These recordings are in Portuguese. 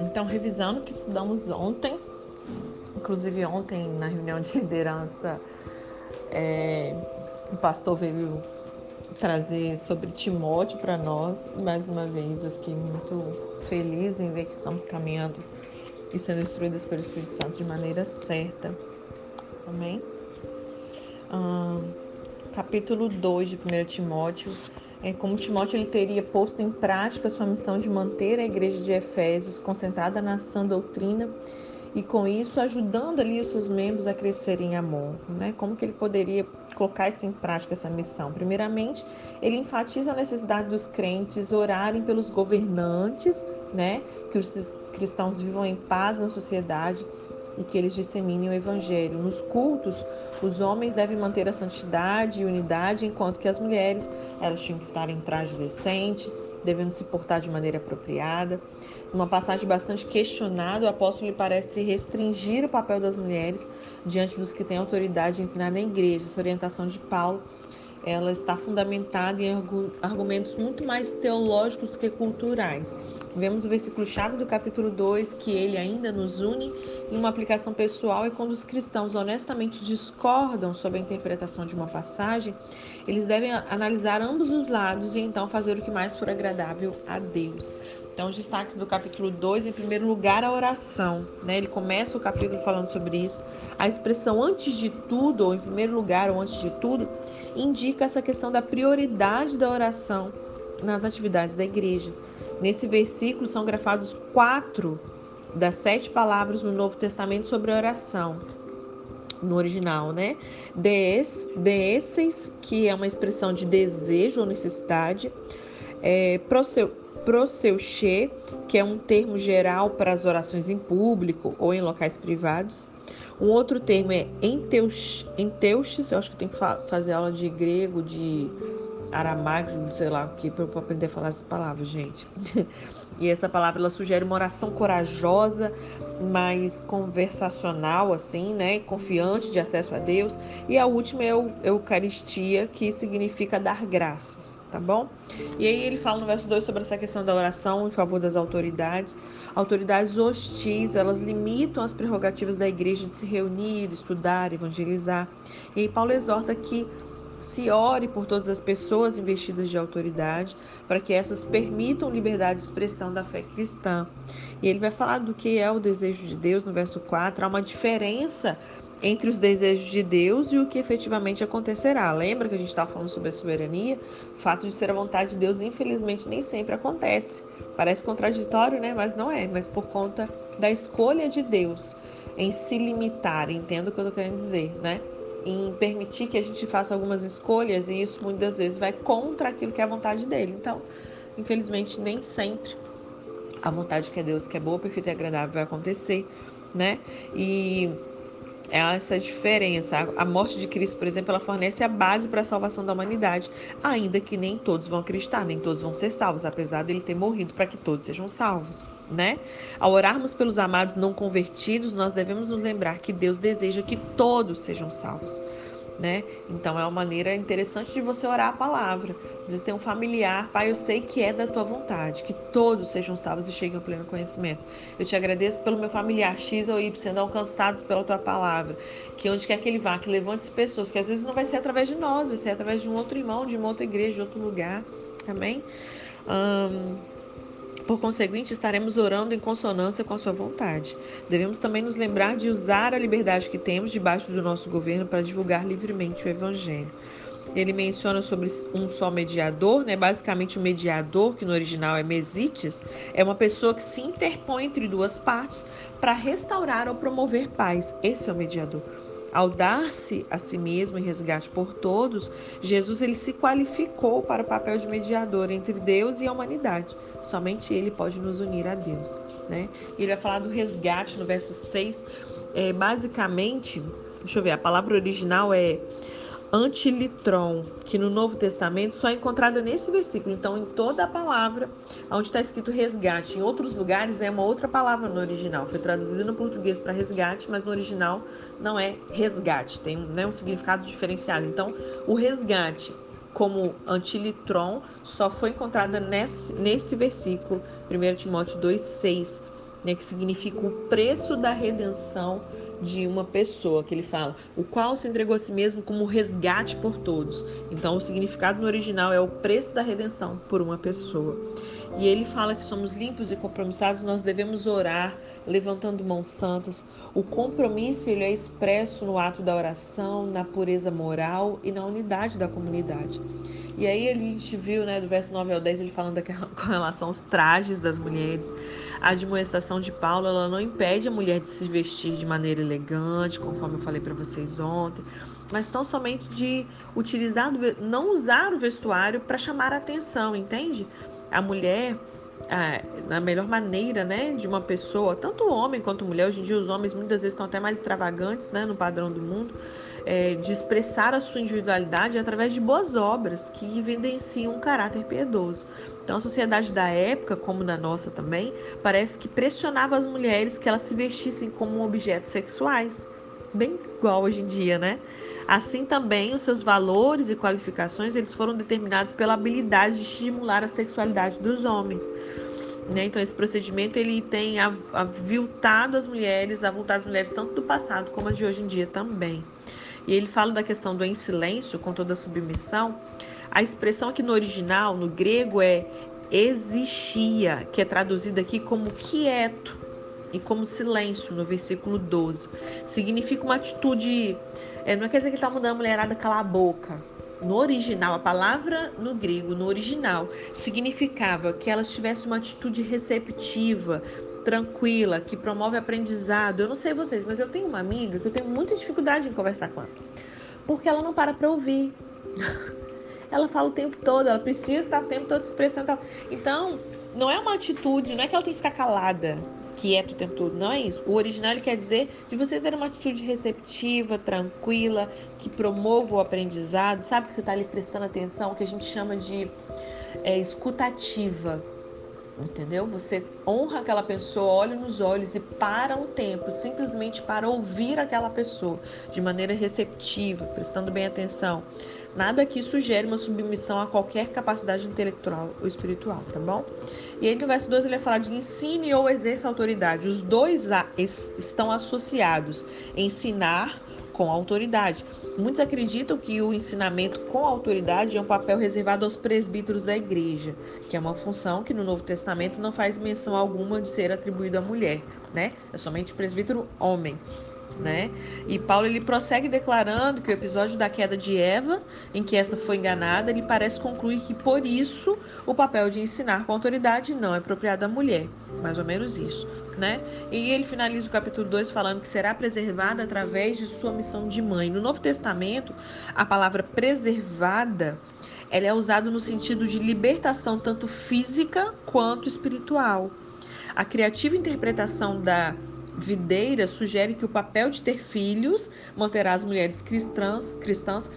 Então, revisando o que estudamos ontem, inclusive ontem na reunião de liderança, é, o pastor veio trazer sobre Timóteo para nós. Mais uma vez, eu fiquei muito feliz em ver que estamos caminhando e sendo instruídas pelo Espírito Santo de maneira certa. Amém? capítulo 2 de 1 Timóteo. É como Timóteo ele teria posto em prática sua missão de manter a igreja de Efésios concentrada na sã doutrina e com isso ajudando ali os seus membros a crescerem em amor, né? Como que ele poderia colocar isso em prática essa missão? Primeiramente, ele enfatiza a necessidade dos crentes orarem pelos governantes, né? Que os cristãos vivam em paz na sociedade e que eles disseminem o evangelho. Nos cultos, os homens devem manter a santidade e unidade, enquanto que as mulheres, elas tinham que estar em traje decente, devendo se portar de maneira apropriada. Numa passagem bastante questionada, o apóstolo lhe parece restringir o papel das mulheres diante dos que têm autoridade de ensinar na igreja. Essa orientação de Paulo ela está fundamentada em argumentos muito mais teológicos do que culturais. Vemos o versículo chave do capítulo 2 que ele ainda nos une em uma aplicação pessoal e quando os cristãos honestamente discordam sobre a interpretação de uma passagem, eles devem analisar ambos os lados e então fazer o que mais for agradável a Deus. Então, os destaques do capítulo 2, em primeiro lugar, a oração. Né? Ele começa o capítulo falando sobre isso. A expressão antes de tudo, ou em primeiro lugar, ou antes de tudo, indica essa questão da prioridade da oração nas atividades da igreja. Nesse versículo são grafados quatro das sete palavras no Novo Testamento sobre oração. No original, né? Des, desses, que é uma expressão de desejo ou necessidade. É, proseu, proseuche, que é um termo geral para as orações em público ou em locais privados. Um outro termo é enteuches, eu acho que eu tenho que fazer aula de grego, de aramaico, sei lá o que, para eu aprender a falar essa palavra, gente. e essa palavra ela sugere uma oração corajosa, mais conversacional, assim, né? Confiante de acesso a Deus. E a última é Eucaristia, que significa dar graças, tá bom? E aí ele fala no verso 2 sobre essa questão da oração em favor das autoridades. Autoridades hostis, elas limitam as prerrogativas da igreja de se reunir, estudar, evangelizar. E aí Paulo exorta que se ore por todas as pessoas investidas de autoridade, para que essas permitam liberdade de expressão da fé cristã. E ele vai falar do que é o desejo de Deus no verso 4. Há uma diferença entre os desejos de Deus e o que efetivamente acontecerá. Lembra que a gente estava falando sobre a soberania? O fato de ser a vontade de Deus, infelizmente, nem sempre acontece. Parece contraditório, né? Mas não é. Mas por conta da escolha de Deus em se limitar, entendo o que eu estou querendo dizer, né? Em permitir que a gente faça algumas escolhas e isso muitas vezes vai contra aquilo que é a vontade dele. Então, infelizmente, nem sempre a vontade que é Deus, que é boa, perfeita e agradável, vai acontecer, né? E é essa diferença. A morte de Cristo, por exemplo, ela fornece a base para a salvação da humanidade, ainda que nem todos vão acreditar, nem todos vão ser salvos, apesar dele ter morrido para que todos sejam salvos né? Ao orarmos pelos amados não convertidos, nós devemos nos lembrar que Deus deseja que todos sejam salvos. Né? Então é uma maneira interessante de você orar a palavra. Às vezes tem um familiar, pai, eu sei que é da tua vontade, que todos sejam salvos e cheguem ao pleno conhecimento. Eu te agradeço pelo meu familiar X ou Y sendo alcançado pela tua palavra. Que onde quer que ele vá, que levante pessoas, que às vezes não vai ser através de nós, vai ser através de um outro irmão, de uma outra igreja, de outro lugar. Amém? Por conseguinte, estaremos orando em consonância com a sua vontade. Devemos também nos lembrar de usar a liberdade que temos debaixo do nosso governo para divulgar livremente o Evangelho. Ele menciona sobre um só mediador, né? basicamente o um mediador, que no original é mesites, é uma pessoa que se interpõe entre duas partes para restaurar ou promover paz. Esse é o mediador. Ao dar-se a si mesmo em resgate por todos, Jesus ele se qualificou para o papel de mediador entre Deus e a humanidade. Somente ele pode nos unir a Deus. Né? Ele vai falar do resgate no verso 6. É, basicamente, deixa eu ver, a palavra original é antilitron, que no Novo Testamento só é encontrada nesse versículo. Então, em toda a palavra, onde está escrito resgate, em outros lugares é uma outra palavra no original. Foi traduzida no português para resgate, mas no original não é resgate, tem né, um significado diferenciado. Então, o resgate como antilitron só foi encontrada nesse, nesse versículo, 1 Timóteo 2,6, né, que significa o preço da redenção de uma pessoa, que ele fala, o qual se entregou a si mesmo como resgate por todos. Então, o significado no original é o preço da redenção por uma pessoa. E ele fala que somos limpos e compromissados, nós devemos orar levantando mãos santas. O compromisso ele é expresso no ato da oração, na pureza moral e na unidade da comunidade. E aí a gente viu, né, do verso 9 ao 10, ele falando com relação aos trajes das mulheres. A admoestação de Paulo, ela não impede a mulher de se vestir de maneira elegante, conforme eu falei para vocês ontem, mas tão somente de utilizar, não usar o vestuário para chamar a atenção, entende? A mulher, a, melhor maneira, né, de uma pessoa, tanto homem quanto mulher, hoje em dia os homens muitas vezes estão até mais extravagantes, né, no padrão do mundo, é, de expressar a sua individualidade através de boas obras que evidenciam um caráter piedoso. Então, a sociedade da época, como na nossa também, parece que pressionava as mulheres que elas se vestissem como objetos sexuais, bem igual hoje em dia, né? Assim também, os seus valores e qualificações eles foram determinados pela habilidade de estimular a sexualidade dos homens. Né? Então, esse procedimento ele tem aviltado as mulheres, avultado as mulheres tanto do passado como as de hoje em dia também. E ele fala da questão do em silêncio, com toda a submissão. A expressão aqui no original, no grego, é existia, que é traduzida aqui como quieto e como silêncio, no versículo 12. Significa uma atitude. É, não quer dizer que está mandando a mulherada calar a boca. No original, a palavra no grego, no original, significava que elas tivessem uma atitude receptiva, tranquila, que promove aprendizado. Eu não sei vocês, mas eu tenho uma amiga que eu tenho muita dificuldade em conversar com ela. Porque ela não para para ouvir. ela fala o tempo todo, ela precisa estar o tempo todo se expressando. Então, não é uma atitude, não é que ela tem que ficar calada, quieta o tempo todo, não é isso. O original quer dizer de você ter uma atitude receptiva, tranquila, que promova o aprendizado, sabe que você está ali prestando atenção, que a gente chama de é, escutativa. Entendeu? Você honra aquela pessoa, olha nos olhos e para um tempo, simplesmente para ouvir aquela pessoa de maneira receptiva, prestando bem atenção. Nada aqui sugere uma submissão a qualquer capacidade intelectual ou espiritual, tá bom? E aí no verso 2 ele vai falar de ensine ou exerça autoridade. Os dois estão associados. Ensinar com autoridade. Muitos acreditam que o ensinamento com autoridade é um papel reservado aos presbíteros da igreja, que é uma função que no Novo Testamento não faz menção alguma de ser atribuída à mulher, né? É somente presbítero homem. Né? E Paulo ele prossegue declarando que o episódio da queda de Eva, em que esta foi enganada, ele parece concluir que por isso o papel de ensinar com autoridade não é apropriado à mulher, mais ou menos isso né? E ele finaliza o capítulo 2 falando que será preservada através de sua missão de mãe. No Novo Testamento, a palavra preservada, ela é usada no sentido de libertação tanto física quanto espiritual. A criativa interpretação da videira sugere que o papel de ter filhos manterá as mulheres cristãs, cristãs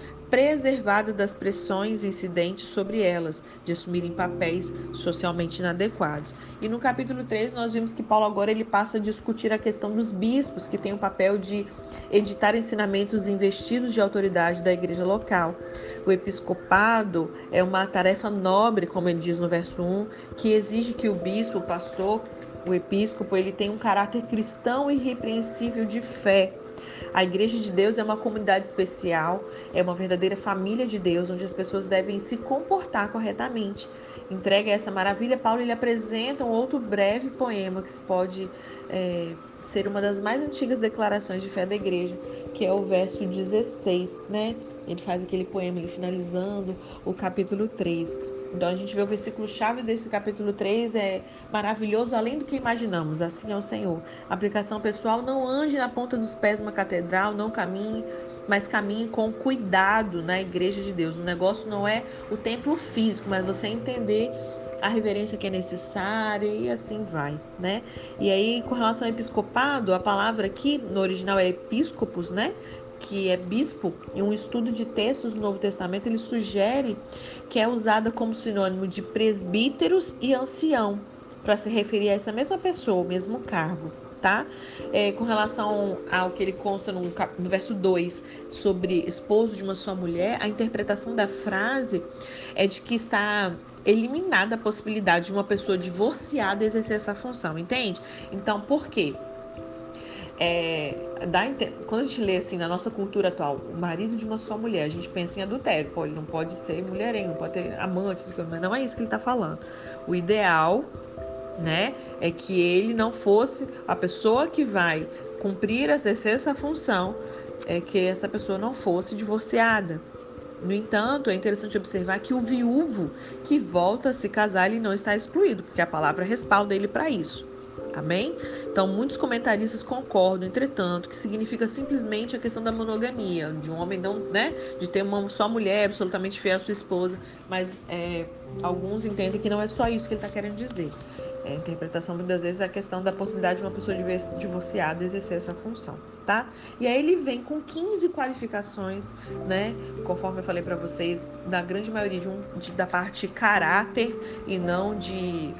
das pressões incidentes sobre elas, de assumirem papéis socialmente inadequados. E no capítulo 3 nós vimos que Paulo agora ele passa a discutir a questão dos bispos, que têm o papel de editar ensinamentos investidos de autoridade da igreja local. O episcopado é uma tarefa nobre, como ele diz no verso 1, que exige que o bispo, o pastor, o episcopo, ele tenha um caráter cristão irrepreensível de fé a Igreja de Deus é uma comunidade especial, é uma verdadeira família de Deus, onde as pessoas devem se comportar corretamente. Entrega essa maravilha, Paulo ele apresenta um outro breve poema que pode é, ser uma das mais antigas declarações de fé da igreja, que é o verso 16, né? Ele faz aquele poema ele finalizando o capítulo 3. Então a gente vê o versículo chave desse capítulo 3 é maravilhoso além do que imaginamos, assim é o Senhor. Aplicação pessoal, não ande na ponta dos pés uma catedral, não caminhe, mas caminhe com cuidado na igreja de Deus. O negócio não é o templo físico, mas você entender a reverência que é necessária e assim vai, né? E aí, com relação ao episcopado, a palavra aqui no original é episcopos, né? Que é bispo, em um estudo de textos do Novo Testamento, ele sugere que é usada como sinônimo de presbíteros e ancião, para se referir a essa mesma pessoa, o mesmo cargo, tá? É, com relação ao que ele consta no, no verso 2 sobre esposo de uma sua mulher, a interpretação da frase é de que está eliminada a possibilidade de uma pessoa divorciada exercer essa função, entende? Então, por quê? É, dá, quando a gente lê assim na nossa cultura atual, o marido de uma só mulher, a gente pensa em adultério, pô, ele não pode ser mulherengo, não pode ter amantes, mas não é isso que ele está falando. O ideal, né, é que ele não fosse a pessoa que vai cumprir, exercer essa função, é que essa pessoa não fosse divorciada. No entanto, é interessante observar que o viúvo que volta a se casar, ele não está excluído, porque a palavra respalda ele para isso. Amém? Então, muitos comentaristas concordam, entretanto, que significa simplesmente a questão da monogamia, de um homem não, né, de ter uma só mulher absolutamente fiel à sua esposa, mas é, alguns entendem que não é só isso que ele está querendo dizer. É, a interpretação muitas vezes é a questão da possibilidade de uma pessoa divorciada exercer essa função, tá? E aí ele vem com 15 qualificações, né? Conforme eu falei para vocês, da grande maioria de um, de, da parte caráter e não de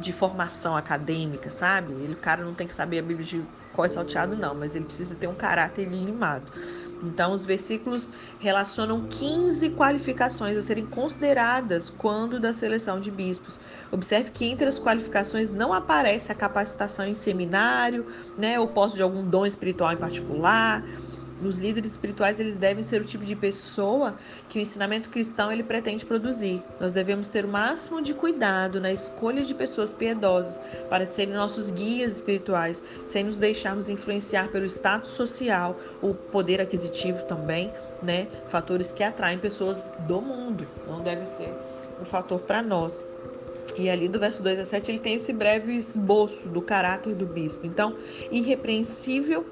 de formação acadêmica, sabe? Ele, o cara não tem que saber a Bíblia de qual é salteado, não, mas ele precisa ter um caráter limado. Então, os versículos relacionam 15 qualificações a serem consideradas quando da seleção de bispos. Observe que entre as qualificações não aparece a capacitação em seminário, né, ou posse de algum dom espiritual em particular, os líderes espirituais eles devem ser o tipo de pessoa que o ensinamento cristão ele pretende produzir. Nós devemos ter o máximo de cuidado na escolha de pessoas piedosas para serem nossos guias espirituais, sem nos deixarmos influenciar pelo status social, o poder aquisitivo também, né? Fatores que atraem pessoas do mundo. Não deve ser um fator para nós. E ali do verso 2 a 7 ele tem esse breve esboço do caráter do bispo. Então, irrepreensível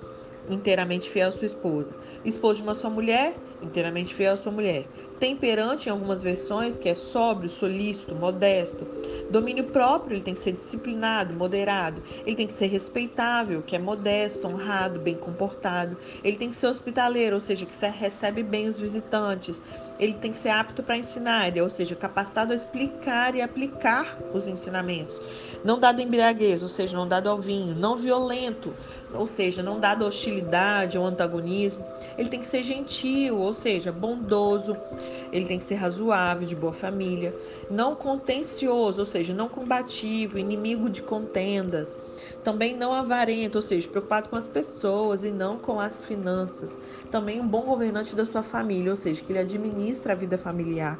inteiramente fiel à sua esposa. Esposo de uma só mulher, inteiramente fiel à sua mulher. Temperante em algumas versões, que é sóbrio, solícito, modesto. Domínio próprio, ele tem que ser disciplinado, moderado. Ele tem que ser respeitável, que é modesto, honrado, bem comportado. Ele tem que ser hospitaleiro, ou seja, que recebe bem os visitantes. Ele tem que ser apto para ensinar, ou seja, capacitado a explicar e aplicar os ensinamentos. Não dado embriaguez, ou seja, não dado ao vinho. Não violento, ou seja, não dado hostilidade ou antagonismo. Ele tem que ser gentil, ou seja, bondoso. Ele tem que ser razoável, de boa família. Não contencioso, ou seja, não combativo, inimigo de contendas. Também não avarento, ou seja, preocupado com as pessoas e não com as finanças. Também um bom governante da sua família, ou seja, que ele administra a vida familiar.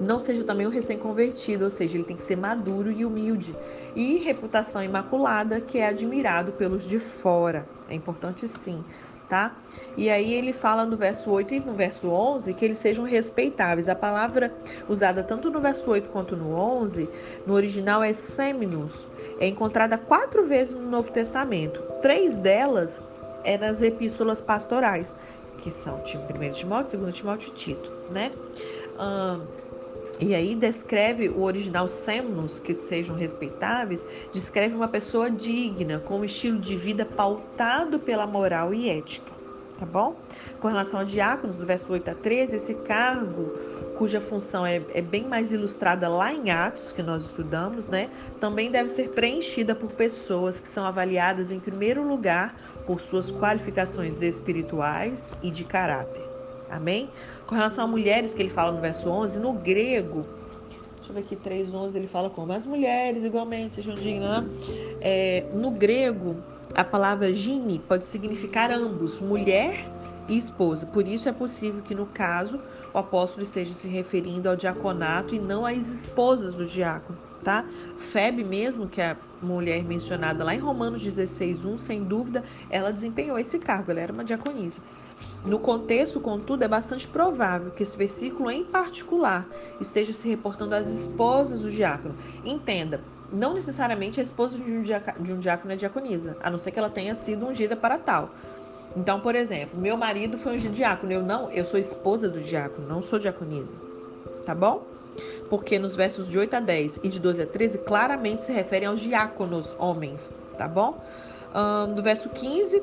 Não seja também um recém-convertido, ou seja, ele tem que ser maduro e humilde. E reputação imaculada, que é admirado pelos de fora. É importante sim. Tá? E aí ele fala no verso 8 e no verso 11 que eles sejam respeitáveis. A palavra usada tanto no verso 8 quanto no 11, no original é seminus, é encontrada quatro vezes no Novo Testamento. Três delas é nas epístolas pastorais, que são 1 Timóteo, 2 Timóteo e Tito, né? E aí descreve o original semnos, que sejam respeitáveis, descreve uma pessoa digna, com um estilo de vida pautado pela moral e ética, tá bom? Com relação a diáconos, do verso 8 a 13, esse cargo, cuja função é, é bem mais ilustrada lá em Atos, que nós estudamos, né? Também deve ser preenchida por pessoas que são avaliadas, em primeiro lugar, por suas qualificações espirituais e de caráter. Amém? Com relação a mulheres, que ele fala no verso 11, no grego, deixa eu ver aqui, 3,11, ele fala como as mulheres igualmente sejam dignas. Né? É, no grego, a palavra gine pode significar ambos, mulher e esposa. Por isso é possível que, no caso, o apóstolo esteja se referindo ao diaconato e não às esposas do diácono, tá? Febe mesmo, que é a mulher mencionada lá em Romanos 16:1, sem dúvida, ela desempenhou esse cargo, ela era uma diaconisa. No contexto, contudo, é bastante provável que esse versículo em particular esteja se reportando às esposas do diácono. Entenda, não necessariamente a esposa de um, de um diácono é diaconisa, a não ser que ela tenha sido ungida para tal. Então, por exemplo, meu marido foi ungido diácono, eu não, eu sou esposa do diácono, não sou diaconisa. Tá bom? Porque nos versos de 8 a 10 e de 12 a 13 claramente se referem aos diáconos homens, tá bom? Um, do verso 15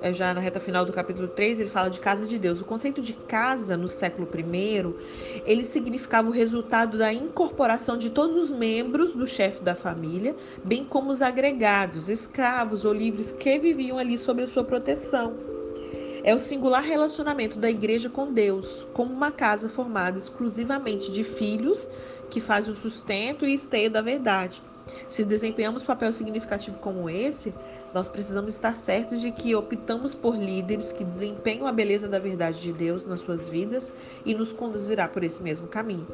é já na reta final do capítulo 3, ele fala de casa de Deus. O conceito de casa no século I, ele significava o resultado da incorporação de todos os membros do chefe da família, bem como os agregados, escravos ou livres que viviam ali sob a sua proteção. É o singular relacionamento da igreja com Deus, como uma casa formada exclusivamente de filhos que fazem o sustento e esteio da verdade. Se desempenhamos papel significativo como esse, nós precisamos estar certos de que optamos por líderes que desempenham a beleza da verdade de Deus nas suas vidas e nos conduzirá por esse mesmo caminho.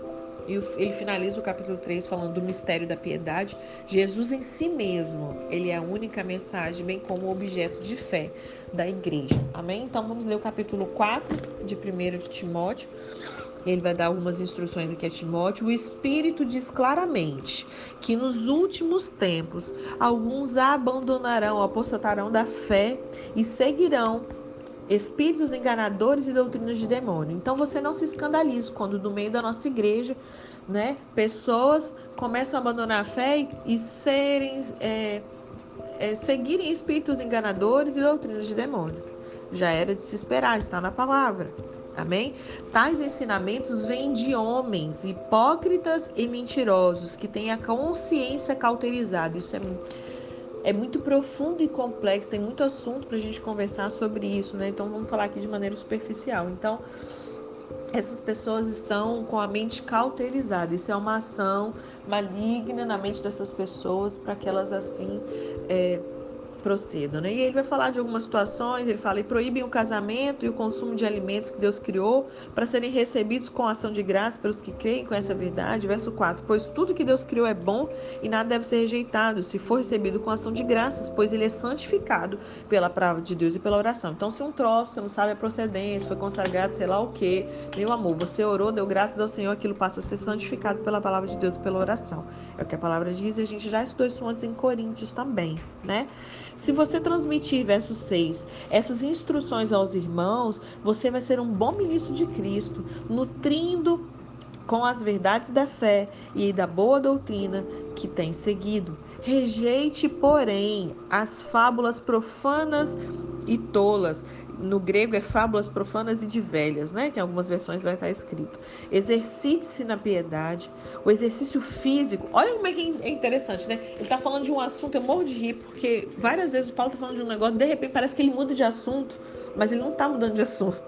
E ele finaliza o capítulo 3 falando do mistério da piedade. Jesus em si mesmo, ele é a única mensagem, bem como o objeto de fé da igreja. Amém? Então vamos ler o capítulo 4 de 1 de Timóteo. Ele vai dar algumas instruções aqui a Timóteo. O Espírito diz claramente que nos últimos tempos alguns abandonarão, apostatarão da fé e seguirão espíritos enganadores e doutrinas de demônio. Então você não se escandalize quando no meio da nossa igreja, né, pessoas começam a abandonar a fé e, serem é, é, seguirem espíritos enganadores e doutrinas de demônio. Já era de se esperar, está na palavra. Amém? Tais ensinamentos vêm de homens hipócritas e mentirosos que têm a consciência cauterizada. Isso é, é muito profundo e complexo, tem muito assunto para a gente conversar sobre isso, né? Então vamos falar aqui de maneira superficial. Então, essas pessoas estão com a mente cauterizada. Isso é uma ação maligna na mente dessas pessoas para que elas assim. É, procedam. Né? E ele vai falar de algumas situações, ele fala, e proíbem o casamento e o consumo de alimentos que Deus criou para serem recebidos com ação de graça pelos que creem com essa verdade. Verso 4, pois tudo que Deus criou é bom e nada deve ser rejeitado, se for recebido com ação de graças, pois ele é santificado pela palavra de Deus e pela oração. Então, se um troço, você não sabe a procedência, foi consagrado, sei lá o que, meu amor, você orou, deu graças ao Senhor, aquilo passa a ser santificado pela palavra de Deus e pela oração. É o que a palavra diz e a gente já estudou isso antes em Coríntios também, né? Se você transmitir, verso 6, essas instruções aos irmãos, você vai ser um bom ministro de Cristo, nutrindo com as verdades da fé e da boa doutrina que tem seguido. Rejeite, porém, as fábulas profanas e tolas no grego é fábulas profanas e de velhas, né? Que em algumas versões vai estar escrito. Exercite-se na piedade, o exercício físico. Olha como é que é interessante, né? Ele está falando de um assunto, eu morro de rir, porque várias vezes o Paulo está falando de um negócio, de repente parece que ele muda de assunto, mas ele não está mudando de assunto.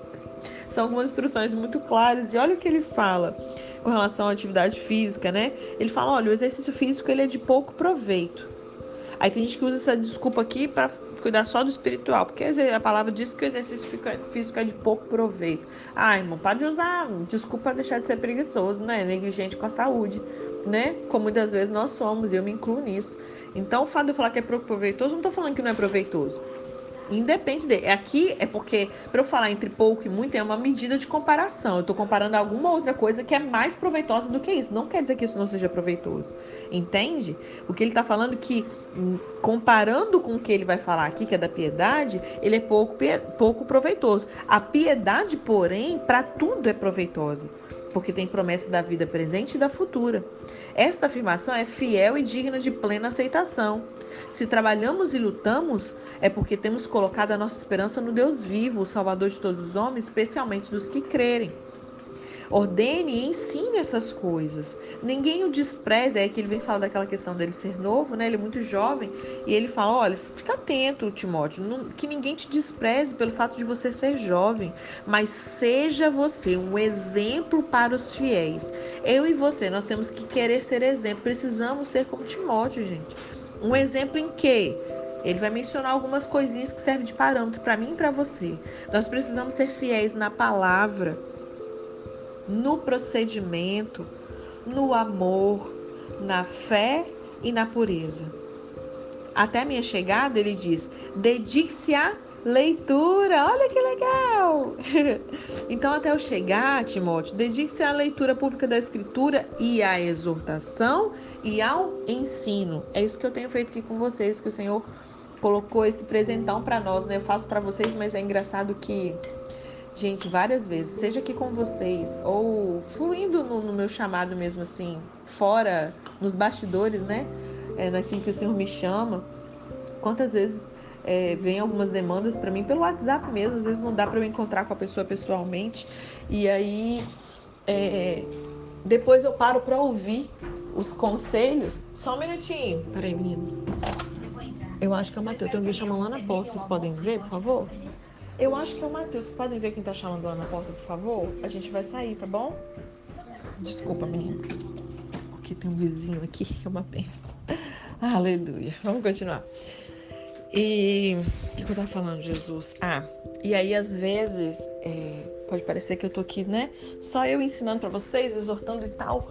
São algumas instruções muito claras e olha o que ele fala com relação à atividade física, né? Ele fala, olha, o exercício físico ele é de pouco proveito. Aí tem gente que usa essa desculpa aqui para cuidar só do espiritual, porque a palavra diz que o exercício físico é de pouco proveito. Ah, irmão, pode usar desculpa deixar de ser preguiçoso, né? Negligente com a saúde, né? Como muitas vezes nós somos, eu me incluo nisso. Então, o fato de eu falar que é pouco proveitoso, não estou falando que não é proveitoso. Independe dele. Aqui é porque, para eu falar entre pouco e muito, é uma medida de comparação. Eu estou comparando alguma outra coisa que é mais proveitosa do que isso. Não quer dizer que isso não seja proveitoso. Entende? O que ele está falando é que, hum, comparando com o que ele vai falar aqui, que é da piedade, ele é pouco, pouco proveitoso. A piedade, porém, para tudo é proveitosa porque tem promessa da vida presente e da futura. Esta afirmação é fiel e digna de plena aceitação. Se trabalhamos e lutamos, é porque temos colocado a nossa esperança no Deus vivo, o Salvador de todos os homens, especialmente dos que crerem. Ordene e ensine essas coisas. Ninguém o despreze. É que ele vem falar daquela questão dele ser novo, né? Ele é muito jovem. E ele fala: olha, fica atento, Timóteo, não, que ninguém te despreze pelo fato de você ser jovem, mas seja você um exemplo para os fiéis. Eu e você, nós temos que querer ser exemplo. Precisamos ser como Timóteo, gente. Um exemplo em quê? Ele vai mencionar algumas coisinhas que servem de parâmetro para mim e para você. Nós precisamos ser fiéis na palavra no procedimento, no amor, na fé e na pureza. Até minha chegada, ele diz: dedique-se à leitura. Olha que legal! então, até eu chegar, Timóteo, dedique-se à leitura pública da Escritura e à exortação e ao ensino. É isso que eu tenho feito aqui com vocês, que o Senhor colocou esse presentão para nós, né? Eu faço para vocês, mas é engraçado que gente, várias vezes, seja aqui com vocês ou fluindo no, no meu chamado mesmo assim, fora, nos bastidores, né? É, naquilo que o Senhor me chama. Quantas vezes é, vem algumas demandas para mim pelo WhatsApp mesmo, às vezes não dá para eu encontrar com a pessoa pessoalmente. E aí é, depois eu paro para ouvir os conselhos. Só um minutinho. Peraí, meninos. Eu acho que é o Matheus. Tem alguém chamando lá na porta. Vocês podem ver, por favor? Eu acho que é o Matheus. Vocês podem ver quem tá chamando lá na porta, por favor? A gente vai sair, tá bom? Desculpa, meninos. Porque tem um vizinho aqui que é uma pensa. Aleluia. Vamos continuar. E o que, eu tava falando, Jesus? Ah, e aí às vezes é, pode parecer que eu tô aqui, né? Só eu ensinando para vocês, exortando e tal.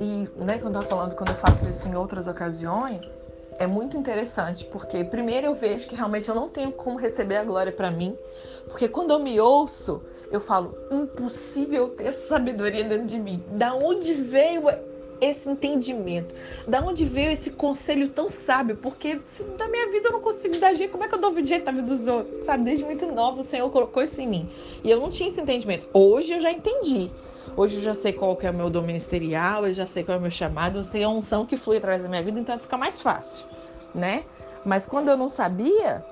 E, né, quando eu tava falando, quando eu faço isso em outras ocasiões, é muito interessante, porque primeiro eu vejo que realmente eu não tenho como receber a glória para mim, porque quando eu me ouço, eu falo, impossível ter essa sabedoria dentro de mim. Da onde veio esse entendimento? Da onde veio esse conselho tão sábio? Porque se da minha vida eu não consigo dar jeito, como é que eu dou jeito na vida dos outros? Sabe, desde muito nova o Senhor colocou isso em mim. E eu não tinha esse entendimento. Hoje eu já entendi. Hoje eu já sei qual que é o meu dom ministerial, eu já sei qual é o meu chamado, eu sei a unção que flui através da minha vida, então fica mais fácil, né? Mas quando eu não sabia,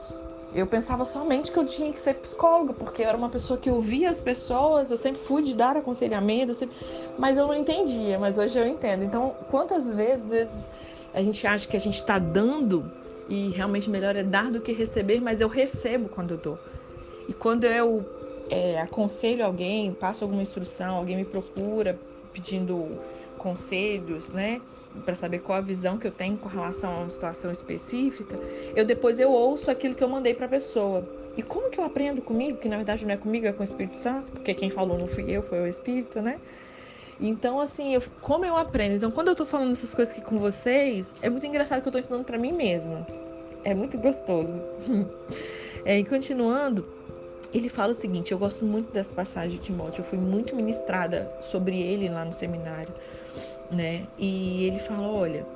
eu pensava somente que eu tinha que ser psicóloga, porque eu era uma pessoa que ouvia as pessoas, eu sempre fui de dar aconselhamento, eu sempre... mas eu não entendia, mas hoje eu entendo. Então, quantas vezes a gente acha que a gente está dando e realmente melhor é dar do que receber, mas eu recebo quando eu dou. E quando eu é, aconselho alguém, passo alguma instrução, alguém me procura pedindo conselhos, né, para saber qual a visão que eu tenho com relação a uma situação específica, eu depois eu ouço aquilo que eu mandei para a pessoa. E como que eu aprendo comigo, que na verdade não é comigo, é com o Espírito Santo, porque quem falou não fui eu, foi o Espírito, né? Então, assim, eu, como eu aprendo? Então, quando eu tô falando essas coisas aqui com vocês, é muito engraçado que eu tô ensinando para mim mesma. É muito gostoso. é, e continuando, ele fala o seguinte: eu gosto muito dessa passagem de Timóteo, eu fui muito ministrada sobre ele lá no seminário, né? E ele fala: olha,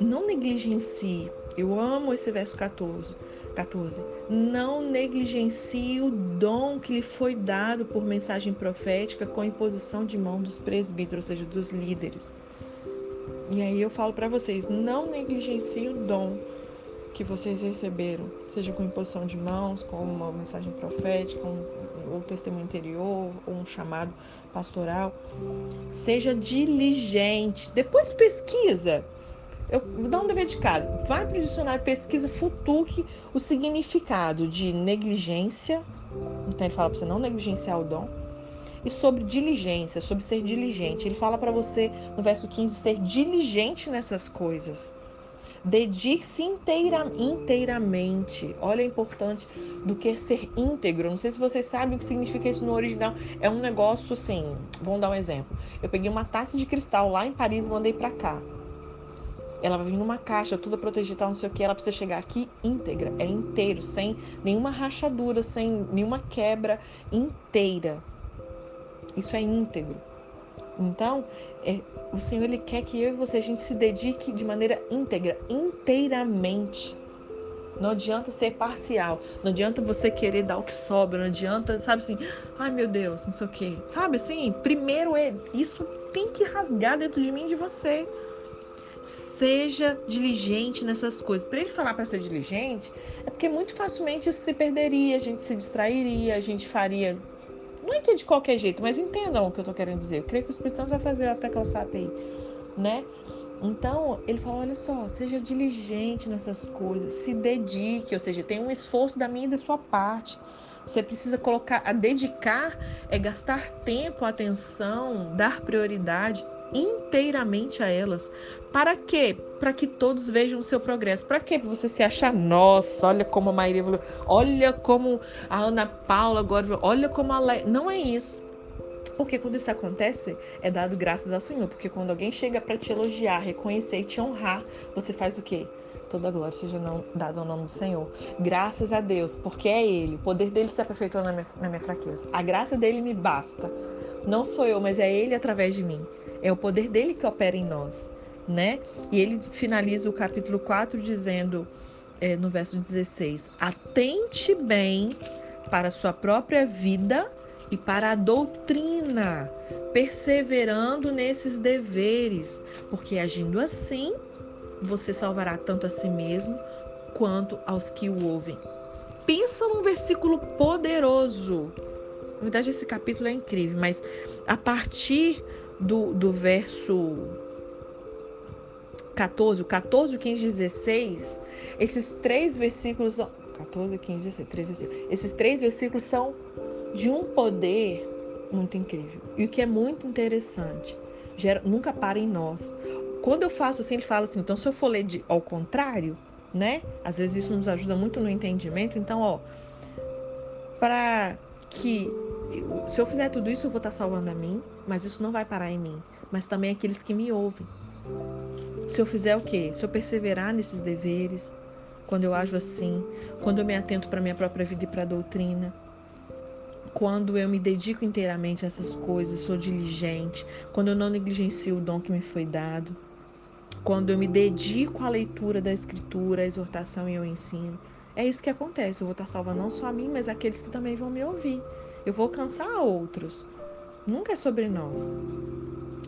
não negligencie, eu amo esse verso 14. 14. Não negligencie o dom que lhe foi dado por mensagem profética com imposição de mão dos presbíteros, ou seja, dos líderes. E aí eu falo para vocês, não negligencie o dom que vocês receberam, seja com imposição de mãos, com uma mensagem profética, um, ou um testemunho interior, ou um chamado pastoral. Seja diligente. Depois pesquisa. Eu vou dar um dever de casa. Vai para o dicionário, pesquisa, futuque o significado de negligência. Então ele fala para você não negligenciar o dom. E sobre diligência, sobre ser diligente. Ele fala para você no verso 15 ser diligente nessas coisas. Dedique-se inteira, inteiramente. Olha a importante do que ser íntegro. Não sei se vocês sabem o que significa isso no original. É um negócio assim. Vamos dar um exemplo. Eu peguei uma taça de cristal lá em Paris e mandei para cá. Ela vai vir numa caixa, toda protegida, não sei o que. Ela precisa chegar aqui íntegra, é inteiro, sem nenhuma rachadura, sem nenhuma quebra, inteira. Isso é íntegro. Então, é, o Senhor ele quer que eu e você a gente se dedique de maneira íntegra, inteiramente. Não adianta ser parcial. Não adianta você querer dar o que sobra. Não adianta, sabe assim, ai meu Deus, não sei o quê. Sabe assim, primeiro é isso tem que rasgar dentro de mim de você. Seja diligente nessas coisas. Para ele falar para ser diligente, é porque muito facilmente isso se perderia, a gente se distrairia, a gente faria não é que é de qualquer jeito, mas entendam o que eu estou querendo dizer. Eu creio que o Espírito Santo vai fazer até calçar aí, né? Então, ele fala: olha só, seja diligente nessas coisas, se dedique, ou seja, tem um esforço da minha e da sua parte. Você precisa colocar, a dedicar é gastar tempo, atenção, dar prioridade inteiramente a elas. Para quê? Para que todos vejam o seu progresso. Para quê? Para você se achar, nossa, olha como a Maíra evoluiu, olha como a Ana Paula agora, olha como a Le... Não é isso. Porque quando isso acontece, é dado graças ao Senhor. Porque quando alguém chega para te elogiar, reconhecer e te honrar, você faz o quê? Toda glória seja dada ao nome do Senhor. Graças a Deus, porque é Ele. O poder dele se aperfeiçoa na minha, na minha fraqueza. A graça dele me basta. Não sou eu, mas é Ele através de mim. É o poder dele que opera em nós, né? E ele finaliza o capítulo 4 dizendo, é, no verso 16: Atente bem para a sua própria vida e para a doutrina, perseverando nesses deveres, porque agindo assim, você salvará tanto a si mesmo quanto aos que o ouvem. Pensa num versículo poderoso. Na verdade, esse capítulo é incrível, mas a partir do, do verso 14, o 14, o 15, 16, esses três versículos. 14, 15, 16, 13, 16. Esses três versículos são de um poder muito incrível. E o que é muito interessante, gera, nunca para em nós. Quando eu faço assim, ele fala assim, então se eu for ler de, ao contrário, né? Às vezes isso nos ajuda muito no entendimento. Então, ó, para que se eu fizer tudo isso, eu vou estar salvando a mim, mas isso não vai parar em mim, mas também aqueles que me ouvem. Se eu fizer o quê? Se eu perseverar nesses deveres, quando eu ajo assim, quando eu me atento para minha própria vida e para a doutrina, quando eu me dedico inteiramente a essas coisas, sou diligente, quando eu não negligencio o dom que me foi dado, quando eu me dedico à leitura da escritura, à exortação e ao ensino, é isso que acontece. Eu vou estar salvando não só a mim, mas aqueles que também vão me ouvir. Eu vou alcançar outros. Nunca é sobre nós.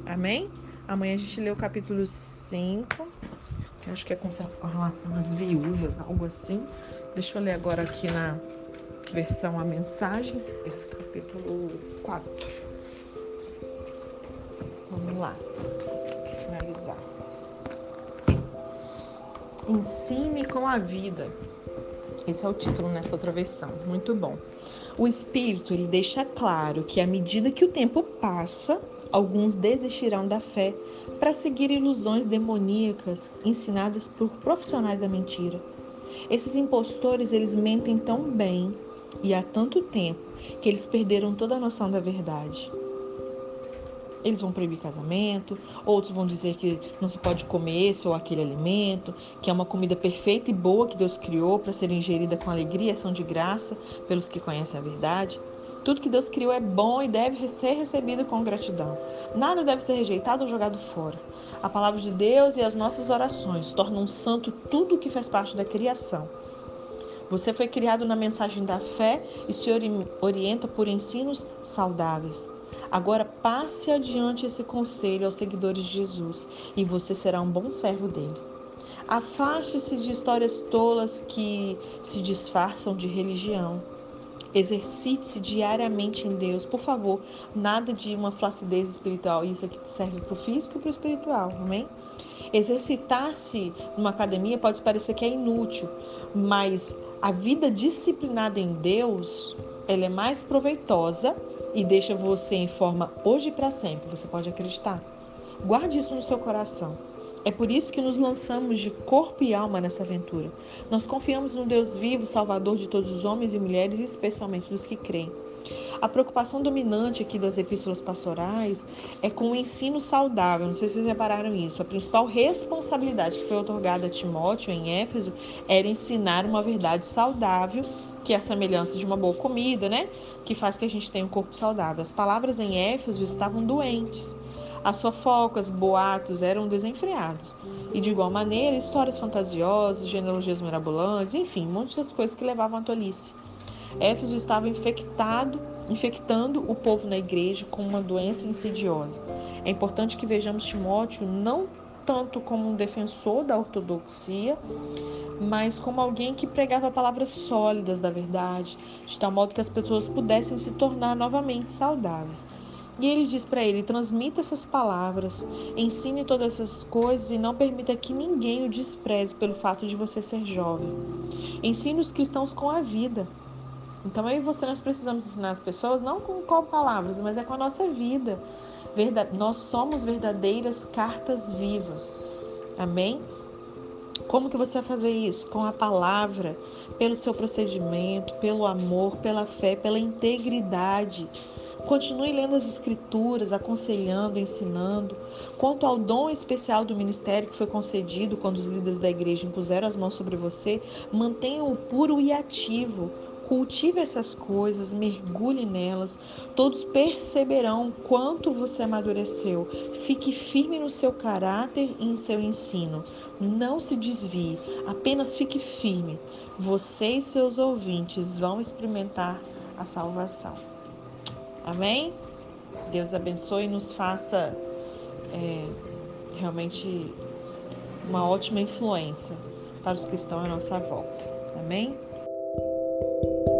Amém? Amanhã a gente lê o capítulo 5, que acho que é com relação às viúvas, algo assim. Deixa eu ler agora aqui na versão a mensagem, esse capítulo 4. Vamos lá, finalizar. Ensine com a vida. Esse é o título nessa outra versão. Muito bom. O Espírito ele deixa claro que à medida que o tempo passa, alguns desistirão da fé para seguir ilusões demoníacas ensinadas por profissionais da mentira. Esses impostores, eles mentem tão bem e há tanto tempo que eles perderam toda a noção da verdade. Eles vão proibir casamento, outros vão dizer que não se pode comer esse ou aquele alimento, que é uma comida perfeita e boa que Deus criou para ser ingerida com alegria e ação de graça pelos que conhecem a verdade. Tudo que Deus criou é bom e deve ser recebido com gratidão. Nada deve ser rejeitado ou jogado fora. A palavra de Deus e as nossas orações tornam santo tudo o que faz parte da criação. Você foi criado na mensagem da fé e se orienta por ensinos saudáveis. Agora passe adiante esse conselho aos seguidores de Jesus e você será um bom servo dele. Afaste-se de histórias tolas que se disfarçam de religião. Exercite-se diariamente em Deus. Por favor, nada de uma flacidez espiritual. Isso aqui serve para o físico e para o espiritual, amém? Exercitar-se numa academia pode parecer que é inútil, mas a vida disciplinada em Deus, ela é mais proveitosa e deixa você em forma hoje e para sempre. Você pode acreditar. Guarde isso no seu coração. É por isso que nos lançamos de corpo e alma nessa aventura. Nós confiamos no Deus vivo, Salvador de todos os homens e mulheres, especialmente dos que creem. A preocupação dominante aqui das epístolas pastorais é com o ensino saudável. Não sei se vocês repararam isso. A principal responsabilidade que foi otorgada a Timóteo em Éfeso era ensinar uma verdade saudável, que é a semelhança de uma boa comida, né? Que faz que a gente tenha um corpo saudável. As palavras em Éfeso estavam doentes. As fofocas, boatos eram desenfreados. E de igual maneira, histórias fantasiosas, genealogias mirabolantes, enfim, muitas coisas que levavam à tolice. Éfeso estava infectado, infectando o povo na igreja com uma doença insidiosa. É importante que vejamos Timóteo não tanto como um defensor da ortodoxia, mas como alguém que pregava palavras sólidas da verdade, de tal modo que as pessoas pudessem se tornar novamente saudáveis. E ele diz para ele: transmita essas palavras, ensine todas essas coisas e não permita que ninguém o despreze pelo fato de você ser jovem. Ensine os cristãos com a vida. Então eu e você nós precisamos ensinar as pessoas não com palavras, mas é com a nossa vida. Nós somos verdadeiras cartas vivas. Amém? Como que você vai fazer isso? Com a palavra, pelo seu procedimento, pelo amor, pela fé, pela integridade. Continue lendo as Escrituras, aconselhando, ensinando. Quanto ao dom especial do ministério que foi concedido quando os líderes da igreja impuseram as mãos sobre você, mantenha-o puro e ativo. Cultive essas coisas, mergulhe nelas. Todos perceberão quanto você amadureceu. Fique firme no seu caráter e em seu ensino. Não se desvie, apenas fique firme. Você e seus ouvintes vão experimentar a salvação. Amém? Deus abençoe e nos faça é, realmente uma ótima influência para os que estão à nossa volta. Amém? you